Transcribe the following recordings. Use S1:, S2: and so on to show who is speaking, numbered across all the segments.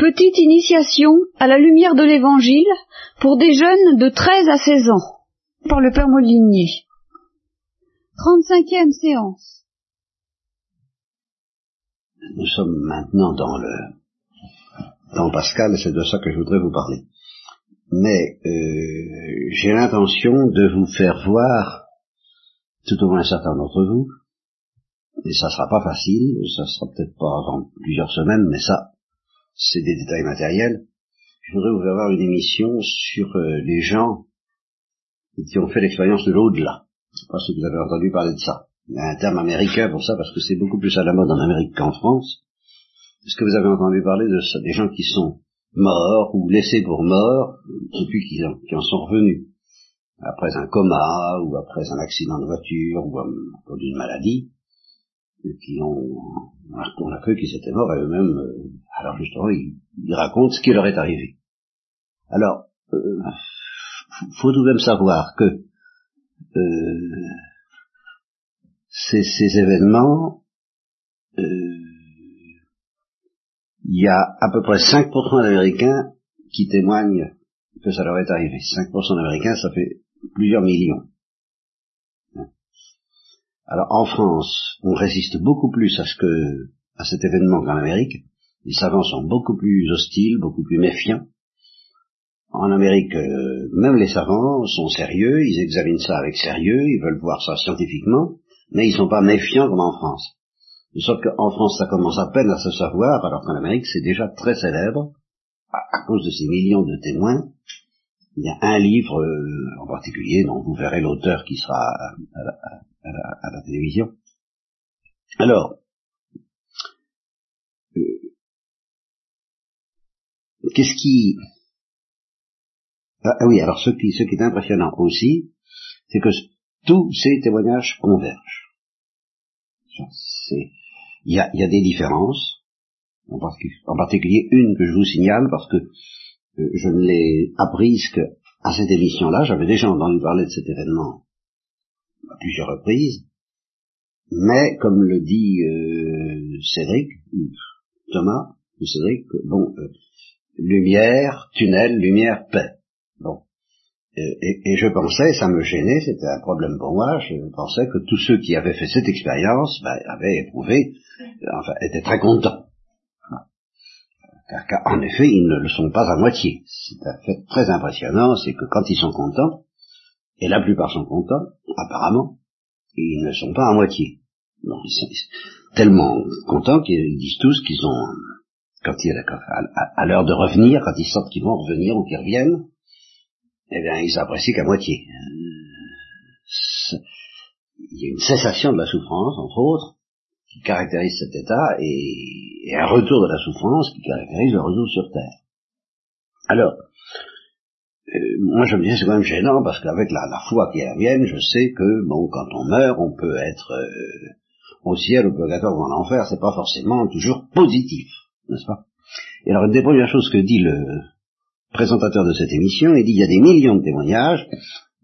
S1: Petite initiation à la lumière de l'Évangile pour des jeunes de 13 à 16 ans, par le Père Molinier. 35e séance.
S2: Nous sommes maintenant dans le dans Pascal, et c'est de ça que je voudrais vous parler. Mais euh, j'ai l'intention de vous faire voir, tout au moins certains d'entre vous, et ça sera pas facile, ça sera peut-être pas avant plusieurs semaines, mais ça, c'est des détails matériels. Je voudrais vous faire voir une émission sur euh, les gens qui ont fait l'expérience de l'au-delà. Je sais pas si vous avez entendu parler de ça. Il y a un terme américain pour ça parce que c'est beaucoup plus à la mode en Amérique qu'en France. Est-ce que vous avez entendu parler de ça, des gens qui sont morts ou laissés pour morts, et puis qui en, en sont revenus après un coma ou après un accident de voiture ou à d'une maladie, qui ont, on a cru qu'ils étaient morts et eux-mêmes, euh, alors justement, ils, racontent ce qui leur est arrivé. Alors, euh, faut tout de même savoir que euh, ces, ces, événements, euh, il y a à peu près 5% d'Américains qui témoignent que ça leur est arrivé. 5% d'Américains, ça fait plusieurs millions. Alors en France, on résiste beaucoup plus à ce que à cet événement qu'en Amérique. Les savants sont beaucoup plus hostiles, beaucoup plus méfiants. En Amérique, euh, même les savants sont sérieux, ils examinent ça avec sérieux, ils veulent voir ça scientifiquement, mais ils ne sont pas méfiants comme en France. Sauf qu'en France, ça commence à peine à se savoir, alors qu'en Amérique, c'est déjà très célèbre, à, cause de ces millions de témoins. Il y a un livre euh, en particulier dont vous verrez l'auteur qui sera à, la, télévision. Alors, euh, qu'est-ce qui... Ah, ah, oui, alors ce qui, ce qui est impressionnant aussi, c'est que tous ces témoignages convergent. Il y a, y a, des différences, en particulier, une que je vous signale parce que je ne l'ai apprise qu'à cette émission-là, j'avais déjà entendu parler de cet événement à plusieurs reprises, mais comme le dit euh, Cédric, Thomas, ou Cédric, bon, euh, lumière, tunnel, lumière, paix. Bon. Et, et, je pensais, ça me gênait, c'était un problème pour moi, je pensais que tous ceux qui avaient fait cette expérience ben, avaient éprouvé, enfin, étaient très contents. Car, en effet, ils ne le sont pas à moitié. C'est un fait très impressionnant, c'est que quand ils sont contents, et la plupart sont contents, apparemment, ils ne sont pas à moitié. Non, ils sont tellement contents qu'ils disent tous qu'ils ont, quand il à, à, à l'heure de revenir, quand ils sentent qu'ils vont revenir ou qu'ils reviennent, eh bien, ils apprécient qu'à moitié. Euh, il y a une cessation de la souffrance, entre autres, qui caractérise cet état, et, un retour de la souffrance qui caractérise le retour sur Terre. Alors, euh, moi je me dis c'est quand même gênant parce qu'avec la, foi qui est la mienne, je sais que bon quand on meurt, on peut être euh, au ciel, au purgatoire ou en enfer, c'est pas forcément toujours positif, n'est-ce pas? Et alors une des premières choses que dit le, présentateur de cette émission, il dit il y a des millions de témoignages,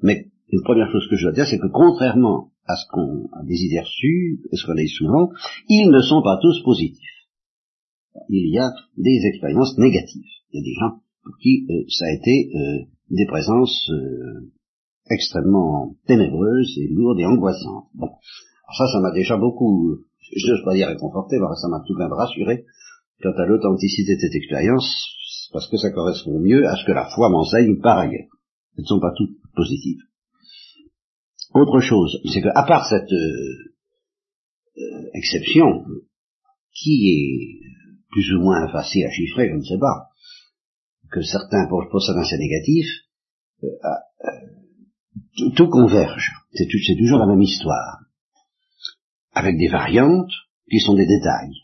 S2: mais une première chose que je dois dire, c'est que contrairement à ce qu'on a des idées reçues, ce qu'on dit souvent, ils ne sont pas tous positifs. Il y a des expériences négatives. Il y a des gens pour qui euh, ça a été euh, des présences euh, extrêmement ténébreuses et lourdes et angoissantes. Bon, Alors ça, ça m'a déjà beaucoup, je n'ose pas dire réconforté, mais ça m'a tout de même rassuré quant à l'authenticité de cette expérience, parce que ça correspond mieux à ce que la foi m'enseigne par ailleurs. Elles ne sont pas toutes positives. Autre chose, c'est qu'à part cette euh, euh, exception, qui est plus ou moins facile à chiffrer, je ne sais pas, que certains possèdent un assez négatif, euh, tout, converge. C'est toujours la même histoire, avec des variantes qui sont des détails.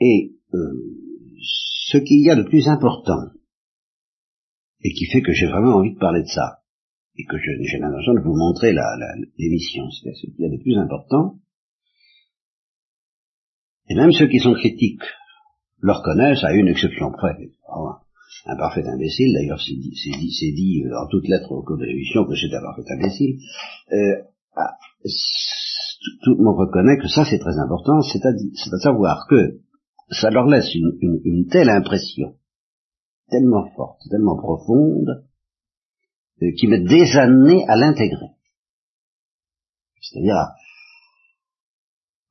S2: Et ce qu'il y a de plus important, et qui fait que j'ai vraiment envie de parler de ça, et que j'ai l'intention de vous montrer l'émission, c'est ce qu'il y a de plus important, et même ceux qui sont critiques le reconnaissent à une exception près. Oh, un parfait imbécile, d'ailleurs c'est dit, dit, dit, en toutes lettres au cours de l'émission que c'est un parfait imbécile, euh, ah, tout le monde reconnaît que ça c'est très important, c'est à, à savoir que ça leur laisse une, telle impression, tellement forte, tellement profonde, qui met des années à l'intégrer. C'est-à-dire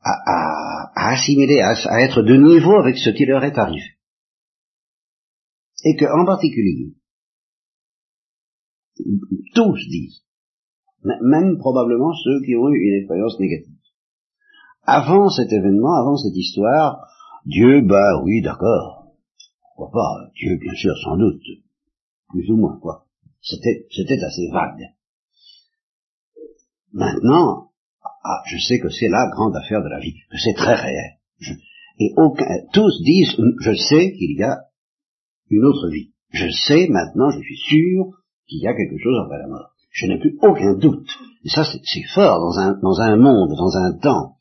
S2: à, assimiler, à, à, être de niveau avec ce qui leur est arrivé. Et que, en particulier, tous disent, même probablement ceux qui ont eu une expérience négative. Avant cet événement, avant cette histoire, Dieu, bah oui, d'accord. Pourquoi pas? Dieu, bien sûr, sans doute. Plus ou moins, quoi. C'était, assez vague. Maintenant, ah, je sais que c'est la grande affaire de la vie, que c'est très réel. et tous disent, je sais qu'il y a une autre vie. Je sais maintenant, je suis sûr qu'il y a quelque chose après la mort. Je n'ai plus aucun doute. Et ça, c'est fort dans un monde, dans un temps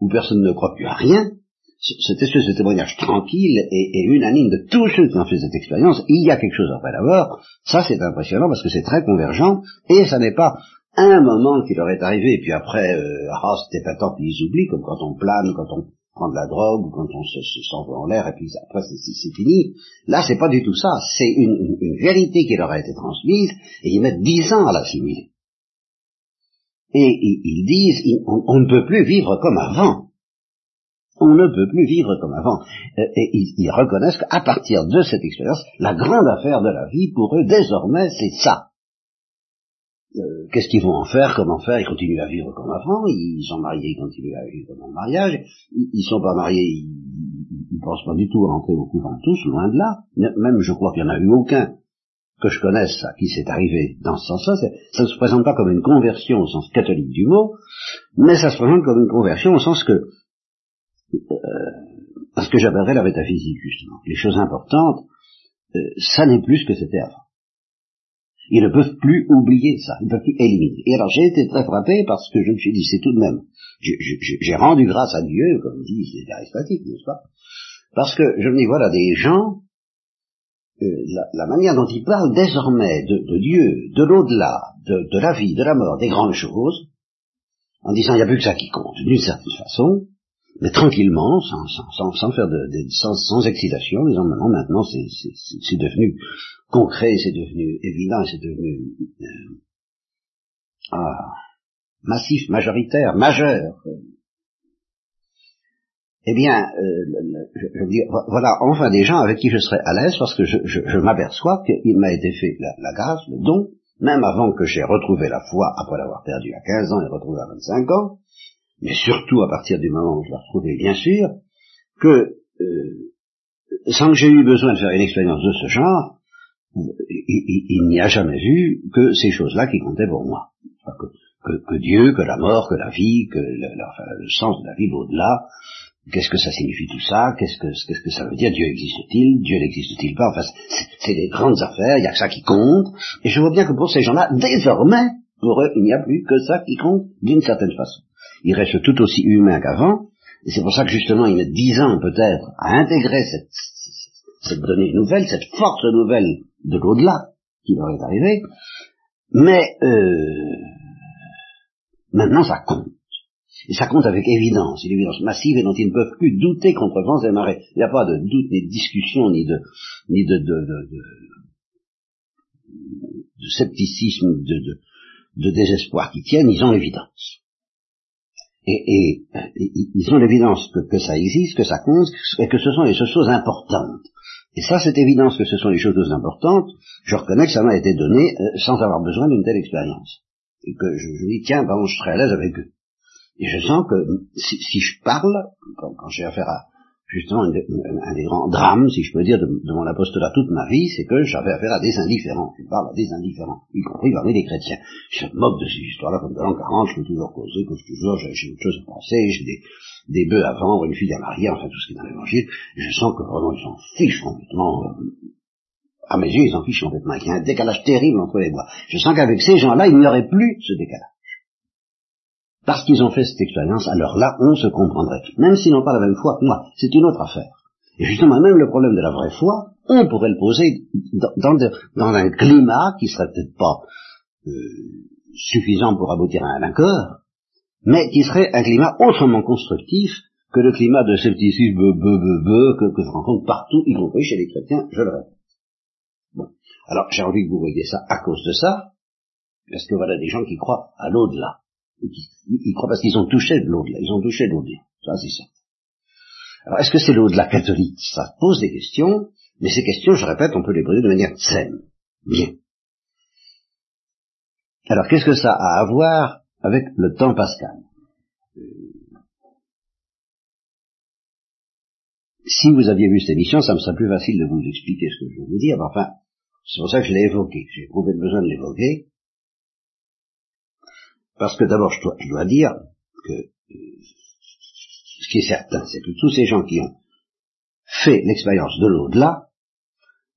S2: où personne ne croit plus à rien. C'était ce témoignage tranquille et, et, unanime de tous ceux qui ont fait cette expérience. Il y a quelque chose après la mort. Ça, c'est impressionnant parce que c'est très convergent et ça n'est pas un moment qui leur est arrivé et puis après, euh, ah, c'était pas tant qu'ils oublient, comme quand on plane, quand on prend de la drogue ou quand on se, s'envoie en l'air et puis après c'est, fini. Là, c'est pas du tout ça. C'est une, vérité qui leur a été transmise et ils mettent dix ans à l'assimiler. Et ils, disent, on, ne peut plus vivre comme avant. On ne peut plus vivre comme avant. Euh, et ils, reconnaissent qu'à partir de cette expérience, la grande affaire de la vie pour eux, désormais, c'est ça. Euh, qu'est-ce qu'ils vont en faire, comment faire, ils continuent à vivre comme avant, ils sont mariés, ils continuent à vivre dans le mariage, ils, ils sont pas mariés, ils, ne pensent pas du tout à rentrer au couvent tous, loin de là, même je crois qu'il n'y en a eu aucun que je connaisse à qui c'est arrivé dans ce sens-là, ça ne se présente pas comme une conversion au sens catholique du mot, mais ça se présente comme une conversion au sens que, euh, ce que j'appellerais la métaphysique justement, les choses importantes, euh, ça n'est plus ce que c'était avant. Ils ne peuvent plus oublier ça, ils ne peuvent plus éliminer. Et alors j'ai été très frappé parce que je me suis dit, c'est tout de même, j'ai rendu grâce à Dieu, comme disent les aristatiques, n'est-ce pas? Parce que je me dis, voilà, des gens, euh, la, manière dont ils parlent désormais de, Dieu, de l'au-delà, de, la vie, de la mort, des grandes choses, en disant, il n'y a plus que ça qui compte, d'une certaine façon, mais tranquillement, sans, sans, sans faire de, sans, sans, excitation, disant maintenant, maintenant c'est devenu concret, c'est devenu évident, c'est devenu euh, ah, massif, majoritaire, majeur. Eh bien, euh, je, veux dire, voilà enfin des gens avec qui je serais à l'aise parce que je, je, m'aperçois qu'il m'a été fait la, la, grâce, le don, même avant que j'ai retrouvé la foi après l'avoir perdu à 15 ans et retrouvé à 25 ans, mais surtout à partir du moment où je l'ai retrouvé, bien sûr, que euh, sans que j'ai eu besoin de faire une expérience de ce genre, il, n'y a jamais vu que ces choses-là qui comptaient pour moi. Que, Dieu, que la mort, que la vie, que le, sens de la vie au-delà, qu'est-ce que ça signifie tout ça, qu'est-ce que, que ça veut dire, Dieu existe-t-il, Dieu n'existe-t-il pas, enfin, c'est des grandes affaires, il n'y a que ça qui compte, et je vois bien que pour ces gens-là, désormais, pour eux, il n'y a plus que ça qui compte d'une certaine façon. Ils restent tout aussi humains qu'avant, et c'est pour ça que justement ils mettent dix ans peut-être à intégrer cette, cette donnée nouvelle, cette force nouvelle de l'au-delà qui leur est arrivée, mais euh, maintenant ça compte. Et ça compte avec évidence, une évidence massive et dont ils ne peuvent plus douter contre vents et marées. Il n'y a pas de doute, ni de discussion, ni de, ni de, de, de, de scepticisme, de, de, désespoir qui tiennent, ils ont l'évidence. Et, ils ont l'évidence que, que, ça existe, que ça compte, et que ce sont les choses importantes. Et ça, cette évidence que ce sont les choses importantes, je reconnais que ça m'a été donné euh, sans avoir besoin d'une telle expérience. Et que je, je dis, tiens, ben, je serai à l'aise avec eux. Et je sens que si, si je parle, quand, quand j'ai affaire à, justement un, des grands drames, si je peux dire, de, mon apostolat toute ma vie, c'est que j'avais affaire à des indifférents. Je parle à des indifférents, y compris parmi les chrétiens. Je me moque de ces histoires-là comme de l'an 40, je peux toujours causer, que toujours, j'ai autre chose à penser, j'ai des, des bœufs à vendre, une fille à marier, enfin tout ce qui est dans l'évangile. Je sens que vraiment ils s'en fichent complètement. Euh, à mes yeux, ils s'en fichent complètement. Il y a un décalage terrible entre les voix. Je sens qu'avec ces gens-là, il n'y aurait plus ce décalage parce qu'ils ont fait cette expérience, alors là, on se comprendrait. Même s'ils n'ont pas la même foi moi, c'est une autre affaire. Et justement, même le problème de la vraie foi, on pourrait le poser dans, un climat qui serait peut-être pas euh, suffisant pour aboutir à un accord, mais qui serait un climat autrement constructif que le climat de scepticisme que, que je rencontre partout, y compris chez les chrétiens, je le répète. Bon. Alors, j'ai envie que vous voyez ça à cause de ça, parce que voilà des gens qui croient à l'au-delà. Ils, croient parce qu'ils ont touché de l'au-delà, ils ont touché de l'au-delà. Ça, c'est ça. Alors, est-ce que c'est l'au-delà catholique? Ça pose des questions, mais ces questions, je répète, on peut les poser de manière saine. Bien. Alors, qu'est-ce que ça a à voir avec le temps pascal? Si vous aviez vu cette émission, ça me serait plus facile de vous expliquer ce que je vais vous dire, mais enfin, c'est pour ça que je l'ai évoqué. J'ai éprouvé le besoin de l'évoquer. Parce que d'abord, je dois, dire que euh, ce qui est certain, c'est que tous ces gens qui ont fait l'expérience de l'au-delà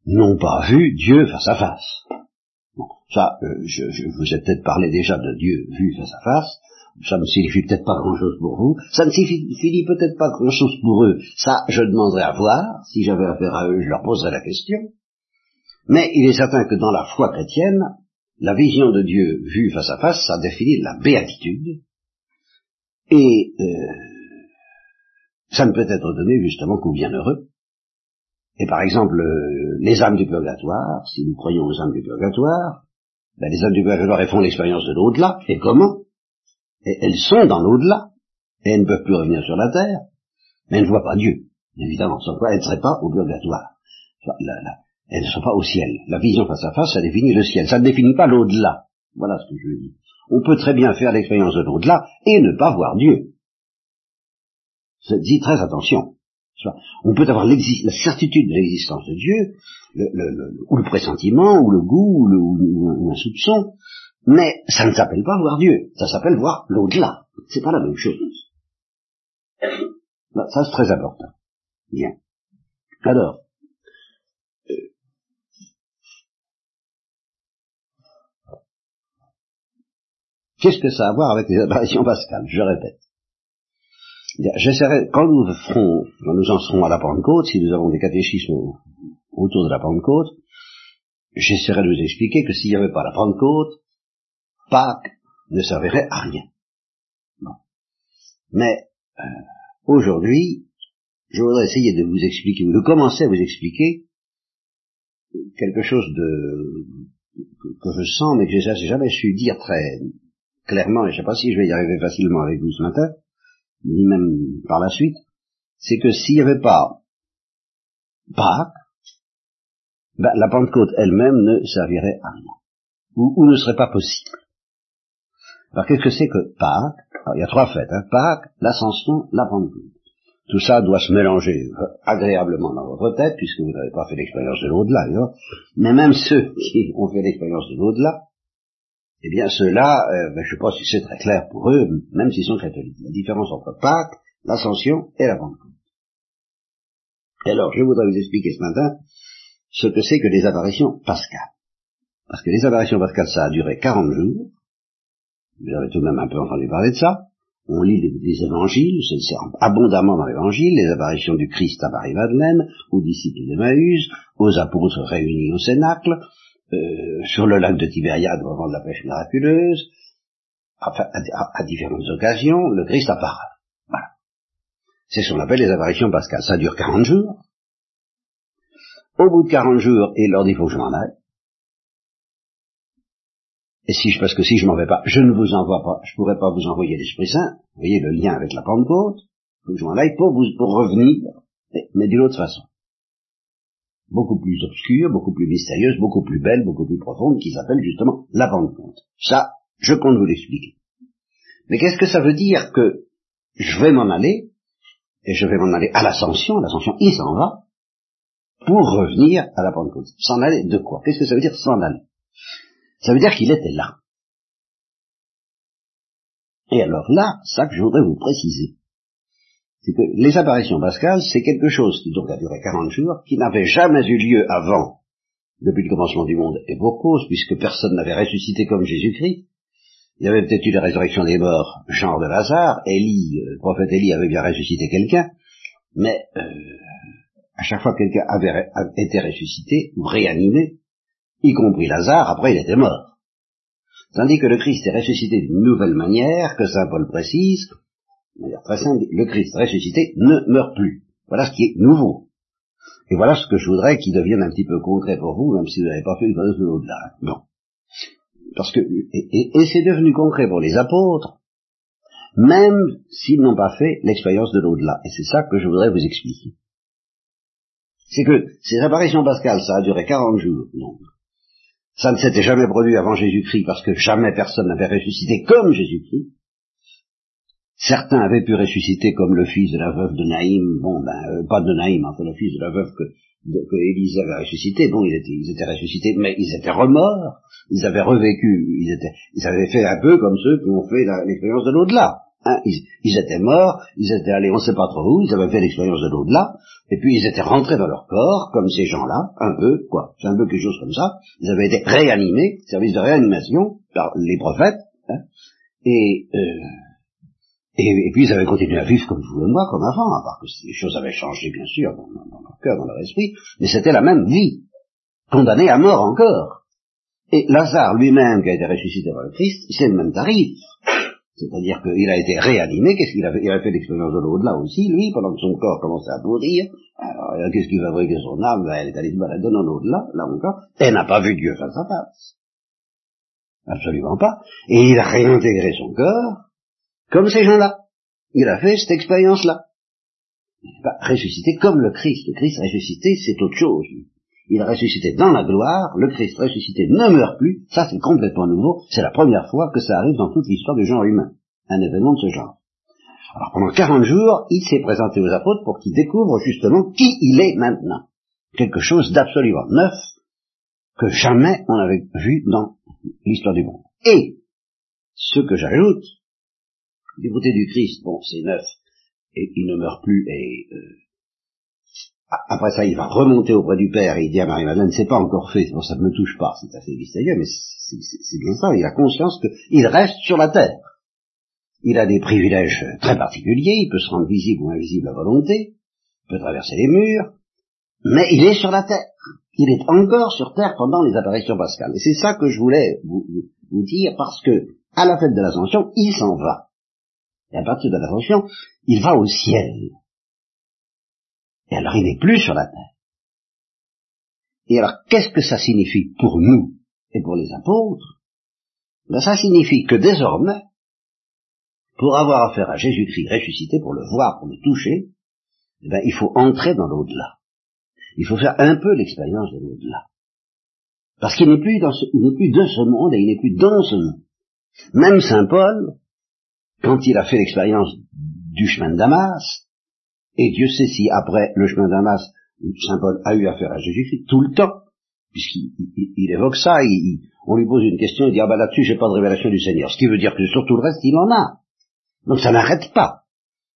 S2: n'ont pas vu Dieu face à face. Bon, ça, euh, je, je, vous ai peut-être parlé déjà de Dieu vu face à face, ça ne signifie peut-être pas grand-chose pour vous, ça ne signifie peut-être pas grand-chose pour eux, ça je demanderais à voir, si j'avais affaire à eux, je leur poserais la question, mais il est certain que dans la foi chrétienne, la vision de Dieu vue face à face, ça définit la béatitude, et euh, ça ne peut être donné justement qu'aux bienheureux. Et par exemple, euh, les âmes du purgatoire, si nous croyons aux âmes du purgatoire, ben, les âmes du purgatoire elles font l'expérience de l'au-delà, et comment? Et elles sont dans l'au-delà, et elles ne peuvent plus revenir sur la terre, mais elles ne voient pas Dieu, évidemment, sans quoi elles ne seraient pas au purgatoire. Elles ne sont pas au ciel. La vision face à face, ça définit le ciel, ça ne définit pas l'au-delà. Voilà ce que je veux dire. On peut très bien faire l'expérience de l'au-delà et ne pas voir Dieu. Dis très attention. On peut avoir la certitude de l'existence de Dieu, ou le pressentiment, ou le goût, ou, ou un soupçon, mais ça ne s'appelle pas voir Dieu, ça s'appelle voir l'au-delà. C'est pas la même chose. Ça c'est très important. Bien. Alors, qu'est-ce que ça a à voir avec les apparitions pascales Je répète. J'essaierai, quand nous ferons, quand nous en serons à la Pentecôte, si nous avons des catéchismes autour de la Pentecôte, j'essaierai de vous expliquer que s'il n'y avait pas la Pentecôte, Pâques ne servirait à rien. Mais euh, aujourd'hui, je voudrais essayer de vous expliquer, ou de commencer à vous expliquer quelque chose de que, je sens, mais que j'ai jamais su dire très clairement, et je ne sais pas si je vais y arriver facilement avec vous ce matin, ni même par la suite, c'est que s'il n'y avait pas Pâques, ben, la Pentecôte elle-même ne servirait à rien, ou ne serait pas possible. Alors qu'est-ce que c'est que Pâques Alors, Il y a trois fêtes, hein. Pâques, l'Ascension, la Pentecôte. Tout ça doit se mélanger agréablement dans votre tête, puisque vous n'avez pas fait l'expérience de l'au-delà, mais même ceux qui ont fait l'expérience de l'au-delà, eh bien ceux-là, euh, ben, je ne sais c'est très clair pour eux, même s'ils sont catholiques. La différence entre Pâques, l'Ascension et la Pentecôte. Alors, je voudrais vous expliquer ce matin ce que c'est que les apparitions pascales. Parce que les apparitions pascales, ça a duré 40 jours, vous avez tout de même un peu entendu parler de ça. On lit les, évangiles, c'est abondamment dans l'évangile, les apparitions du Christ à Marie-Madeleine, aux disciples d'Emmaüs, aux apôtres réunis au Cénacle, euh, sur le lac de Tibériade au moment de la pêche miraculeuse, à, différentes occasions, le Christ apparaît. Voilà. C'est ce qu'on appelle les apparitions pascales. Ça dure 40 jours. Au bout de 40 jours, il leur dit, faut que je m'en aille. Et si je, parce que si je m'en vais pas, je ne vous envoie pas, je pourrais pas vous envoyer l'Esprit Saint. Voyez le lien avec la Pentecôte. Faut que je m'en aille pour vous, pour revenir, mais, d'une autre façon. Beaucoup plus obscure, beaucoup plus mystérieuse, beaucoup plus belle, beaucoup plus profonde, qui s'appelle justement la Pentecôte. Ça, je compte vous l'expliquer. Mais qu'est-ce que ça veut dire que je vais m'en aller, et je vais m'en aller à l'ascension, l'ascension il s'en va, pour revenir à la Pentecôte. S'en aller de quoi? Qu'est-ce que ça veut dire s'en aller? Ça veut dire qu'il était là. Et alors là, ça que je voudrais vous préciser, c'est que les apparitions pascales, c'est quelque chose qui donc a duré 40 jours, qui n'avait jamais eu lieu avant, depuis le commencement du monde, et pour cause, puisque personne n'avait ressuscité comme Jésus-Christ. Il y avait peut-être eu la résurrection des morts, genre de Lazare, Élie, euh, le prophète Élie avait bien ressuscité quelqu'un, mais euh, à chaque fois que quelqu'un avait été ressuscité ou réanimé, y compris Lazare, après il était mort. Tandis que le Christ est ressuscité d'une nouvelle manière, que Saint Paul précise, de manière très simple, le Christ ressuscité ne meurt plus. Voilà ce qui est nouveau. Et voilà ce que je voudrais qu'il devienne un petit peu concret pour vous, même si vous n'avez pas fait le de l'au-delà. Non. Parce que, et, c'est devenu concret pour les apôtres, même s'ils n'ont pas fait l'expérience de l'au-delà. Et c'est ça que je voudrais vous expliquer. C'est que ces apparitions pascales, ça a duré 40 jours. Non. Ça ne s'était jamais produit avant Jésus-Christ parce que jamais personne n'avait ressuscité comme Jésus-Christ. Certains avaient pu ressusciter comme le fils de la veuve de Naïm, bon ben euh, pas de Naïm, enfin le fils de la veuve que, que Élisée avait ressuscité, bon ils étaient, ils étaient ressuscités, mais ils étaient remords, ils avaient revécu, ils étaient, ils avaient fait un peu comme ceux qui ont fait l'expérience de l'au-delà. Hein, ils, étaient morts, ils étaient allés on ne sait pas trop où, ils avaient fait l'expérience de l'au-delà, et puis ils étaient rentrés dans leur corps, comme ces gens-là, un peu, quoi, c'est un peu quelque chose comme ça, ils avaient été réanimés, service de réanimation, par les prophètes, hein, et, euh, et, puis ils avaient continué à vivre comme vous et moi, comme avant, à part que les choses avaient changé, bien sûr, dans, leur cœur, dans leur esprit, mais c'était la même vie, condamnée à mort encore. Et Lazare lui-même, qui a été ressuscité par le Christ, c'est le même tarif. C'est-à-dire qu'il a été réanimé, qu'est-ce qu'il avait, il a fait l'expérience de l'au-delà aussi, lui, pendant que son corps commençait à pourrir. Alors, euh, qu'est-ce qu'il va que son âme, ben, elle est allée se balader dans l'au-delà, là encore. Elle n'a pas vu Dieu face à face. Absolument pas. Et il a réintégré son corps, comme ces gens-là. Il a fait cette expérience-là. Il pas ressuscité comme le Christ. Le Christ ressuscité, c'est autre chose il est ressuscité dans la gloire, le Christ ressuscité ne meurt plus, ça c'est complètement nouveau, c'est la première fois que ça arrive dans toute l'histoire du genre humain, un événement de ce genre. Alors pendant 40 jours, il s'est présenté aux apôtres pour qu'ils découvrent justement qui il est maintenant. Quelque chose d'absolument neuf que jamais on avait vu dans l'histoire du monde. Et ce que j'ajoute, du côté du Christ, bon c'est neuf, et il ne meurt plus, et euh, après ça, il va remonter auprès du Père et il dit à Marie-Madeleine, c'est pas encore fait, bon, ça ne me touche pas, c'est assez mystérieux, mais c'est bien ça, il a conscience qu'il reste sur la terre. Il a des privilèges très particuliers, il peut se rendre visible ou invisible à volonté, il peut traverser les murs, mais il est sur la terre. Il est encore sur terre pendant les apparitions pascales. Et c'est ça que je voulais vous, vous dire, parce que, à la fête de l'Ascension, il s'en va. Et à partir de l'Ascension, il va au ciel. Et alors il n'est plus sur la terre. Et alors qu'est-ce que ça signifie pour nous et pour les apôtres? Ben, Ça signifie que désormais, pour avoir affaire à Jésus-Christ ressuscité, pour le voir, pour le toucher, eh ben, il faut entrer dans l'au-delà. Il faut faire un peu l'expérience de l'au-delà. Parce qu'il n'est plus, dans n'est plus de ce monde et il n'est plus dans ce monde. Même Saint Paul, quand il a fait l'expérience du chemin de Damas, et Dieu sait si après le chemin d'Amas, Saint Paul a eu affaire à Jésus-Christ tout le temps, puisqu'il évoque ça, on lui pose une question, il dit, ah ben là-dessus, j'ai pas de révélation du Seigneur. Ce qui veut dire que sur tout le reste, il en a. Donc ça n'arrête pas.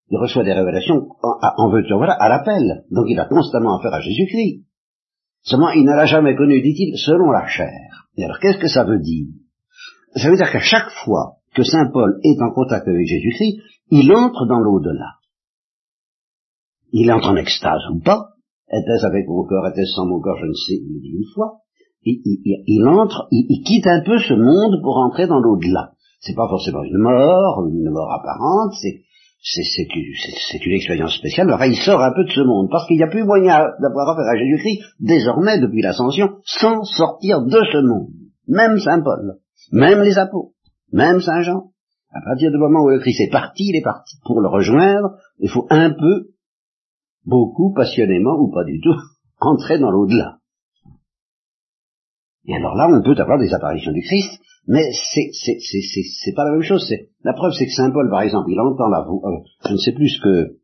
S2: Il reçoit des révélations en, veux voilà, à l'appel. Donc il a constamment affaire à Jésus-Christ. Seulement, il ne l'a jamais connu, dit-il, selon la chair. Et alors, qu'est-ce que ça veut dire? Ça veut dire qu'à chaque fois que Saint Paul est en contact avec Jésus-Christ, il entre dans l'au-delà il entre en extase ou pas, était-ce avec mon corps, était-ce sans mon corps, je ne sais, il dit une fois, il, il, entre, il, quitte un peu ce monde pour entrer dans l'au-delà. C'est pas forcément une mort, une mort apparente, c'est c'est une expérience spéciale. Alors il sort un peu de ce monde, parce qu'il n'y a plus moyen d'avoir affaire à Jésus-Christ, désormais, depuis l'ascension, sans sortir de ce monde. Même Saint Paul, même les apôtres, même Saint Jean. À partir du moment où le Christ est parti, il est parti. Pour le rejoindre, il faut un peu beaucoup, passionnément ou pas du tout, entrer dans l'au-delà. Et alors là, on peut avoir des apparitions du Christ, mais c'est c'est c'est c'est pas la même chose. C'est la preuve, c'est que saint Paul, par exemple, il entend la voix. Euh, je ne sais plus ce que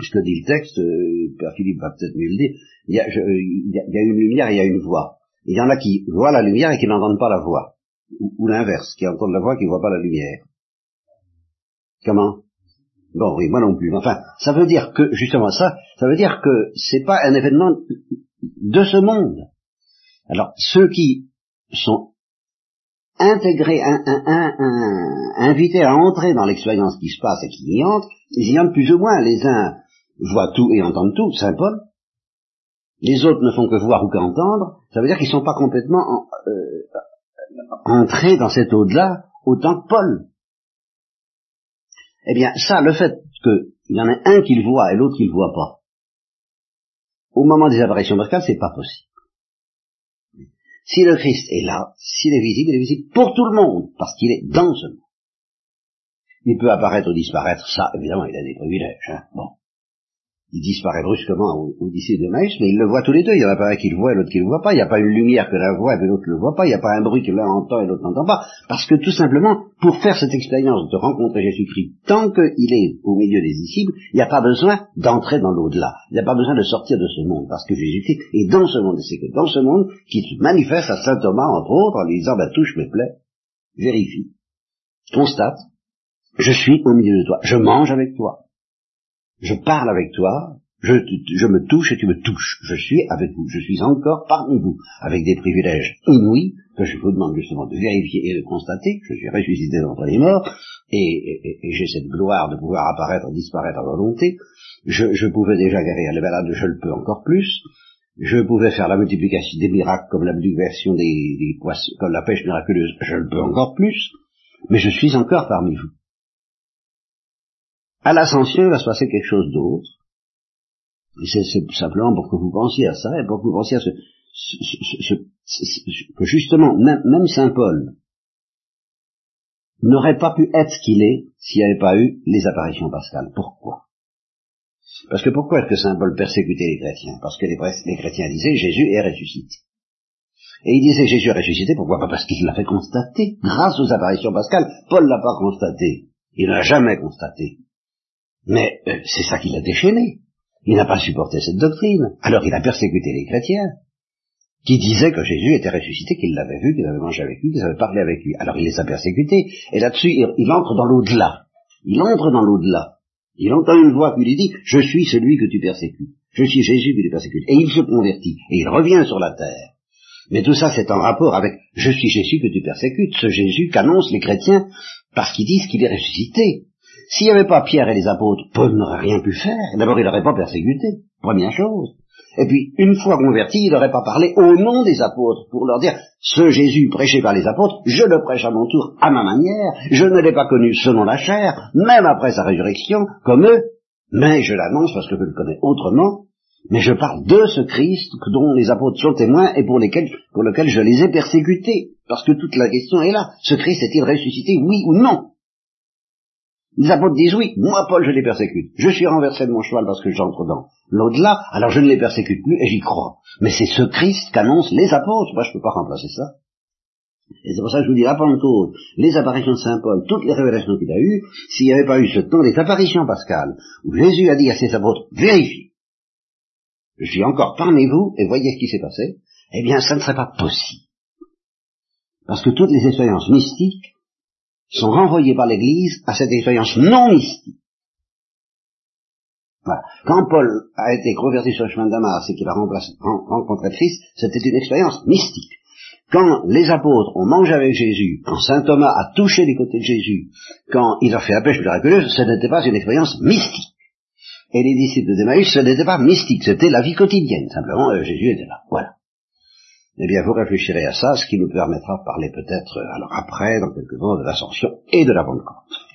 S2: ce que dit le texte. Euh, Père Philippe va peut-être mieux le dire. Il y, a, il, y a, il y a une lumière, il y a une voix. Il y en a qui voient la lumière et qui n'entendent pas la voix, ou, ou l'inverse, qui entendent la voix qui ne voient pas la lumière. Comment? Bon, oui, moi non plus. Enfin, ça veut dire que, justement ça, ça veut dire que c'est pas un événement de ce monde. Alors, ceux qui sont intégrés, invités à entrer dans l'expérience qui se passe et qui y entrent, ils y entrent plus ou moins. Les uns voient tout et entendent tout, Saint Paul. Les autres ne font que voir ou qu'entendre. Ça veut dire qu'ils ne sont pas complètement euh, entrés dans cet au-delà autant que Paul. Eh bien, ça, le fait qu'il y en a un qui le voit et l'autre qui le voit pas. Au moment des apparitions pascales, c'est pas possible. Si le Christ est là, s'il est visible, il est visible pour tout le monde, parce qu'il est dans ce monde. Il peut apparaître ou disparaître, ça, évidemment, il a des privilèges. Hein. Bon il disparaît brusquement au, au disciple de Maïs, mais il le voit tous les deux. Il y en a pas un qui le voit et l'autre qui le voit pas. Il n'y a pas une lumière que l'un voit et l'autre ne le voit pas. Il n'y a pas un bruit que l'un entend et l'autre n'entend pas. Parce que tout simplement, pour faire cette expérience de rencontrer Jésus-Christ, tant qu'il est au milieu des disciples, il n'y a pas besoin d'entrer dans l'au-delà. Il n'y a pas besoin de sortir de ce monde, parce que Jésus-Christ est dans ce monde. Et c'est que dans ce monde qu'il se manifeste à Saint Thomas, entre autres, en lui disant, bah, touche mes plaies, vérifie, constate, je suis au milieu de toi, je mange avec toi, je parle avec toi, je, me touche et tu me touches. Je suis avec vous, je suis encore parmi vous, avec des privilèges inouïs que je vous demande justement de vérifier et de constater. Je suis ressuscité d'entre les morts et, j'ai cette gloire de pouvoir apparaître, disparaître à volonté. Je, pouvais déjà guérir les malades, je le peux encore plus. Je pouvais faire la multiplication des miracles comme la multiplication des poissons, comme la pêche miraculeuse, je le peux encore plus. Mais je suis encore parmi vous. À l'ascension, il va se passer quelque chose d'autre. C'est simplement pour que vous pensiez à ça et pour que vous pensiez à ce, que justement, même, Saint Paul n'aurait pas pu être ce qu'il est s'il n'y avait pas eu les apparitions pascales. Pourquoi? Parce que pourquoi est-ce que Saint Paul persécutait les chrétiens? Parce que les, chrétiens disaient Jésus est ressuscité. Et il disait Jésus est ressuscité, pourquoi pas? Parce qu'il l'a fait constater. Grâce aux apparitions pascales, Paul l'a pas constaté. Il n'a jamais constaté. Mais euh, c'est ça qui l'a déchaîné. Il n'a pas supporté cette doctrine. Alors il a persécuté les chrétiens, qui disaient que Jésus était ressuscité, qu'ils l'avaient vu, qu'ils avaient mangé avec lui, qu'ils avaient parlé avec lui. Alors il les a persécutés. Et là-dessus, il, entre dans l'au-delà. Il entre dans l'au-delà. Il entend une voix qui lui dit, je suis celui que tu persécutes. Je suis Jésus que tu persécutes. Et il se convertit. Et il revient sur la terre. Mais tout ça, c'est en rapport avec je suis Jésus que tu persécutes, ce Jésus qu'annoncent les chrétiens parce qu'ils disent qu'il est ressuscité. S'il n'y avait pas Pierre et les apôtres, Paul n'aurait rien pu faire. D'abord, il n'aurait pas persécuté, première chose. Et puis, une fois converti, il n'aurait pas parlé au nom des apôtres pour leur dire, ce Jésus prêché par les apôtres, je le prêche à mon tour à ma manière, je ne l'ai pas connu selon la chair, même après sa résurrection, comme eux, mais je l'annonce parce que je le connais autrement, mais je parle de ce Christ dont les apôtres sont témoins et pour, lesquels, lequel je les ai persécutés. Parce que toute la question est là. Ce Christ est-il ressuscité, oui ou non? Les apôtres disent oui, moi Paul je les persécute. Je suis renversé de mon cheval parce que j'entre dans l'au-delà, alors je ne les persécute plus et j'y crois. Mais c'est ce Christ qu'annoncent les apôtres, moi je ne peux pas remplacer ça. Et c'est pour ça que je vous dis, Pentecôte, les apparitions de Saint Paul, toutes les révélations qu'il a eues, s'il n'y avait pas eu ce temps des apparitions pascales, où Jésus a dit à ses apôtres, vérifiez, je suis encore parmi vous, et voyez ce qui s'est passé, eh bien ça ne serait pas possible. Parce que toutes les expériences mystiques sont renvoyés par l'Église à cette expérience non mystique. Voilà. Quand Paul a été converti sur le chemin de Damas et qu'il a rencontré Christ, c'était une expérience mystique. Quand les apôtres ont mangé avec Jésus, quand saint Thomas a touché les côtés de Jésus, quand il a fait la pêche miraculeuse, ce n'était pas une expérience mystique. Et les disciples de Démaïs, ce n'était pas mystique, c'était la vie quotidienne. Simplement, euh, Jésus était là. Voilà eh bien vous réfléchirez à ça, ce qui nous permettra de parler peut-être alors après, dans quelques temps, de l'ascension et de la Pentecôte.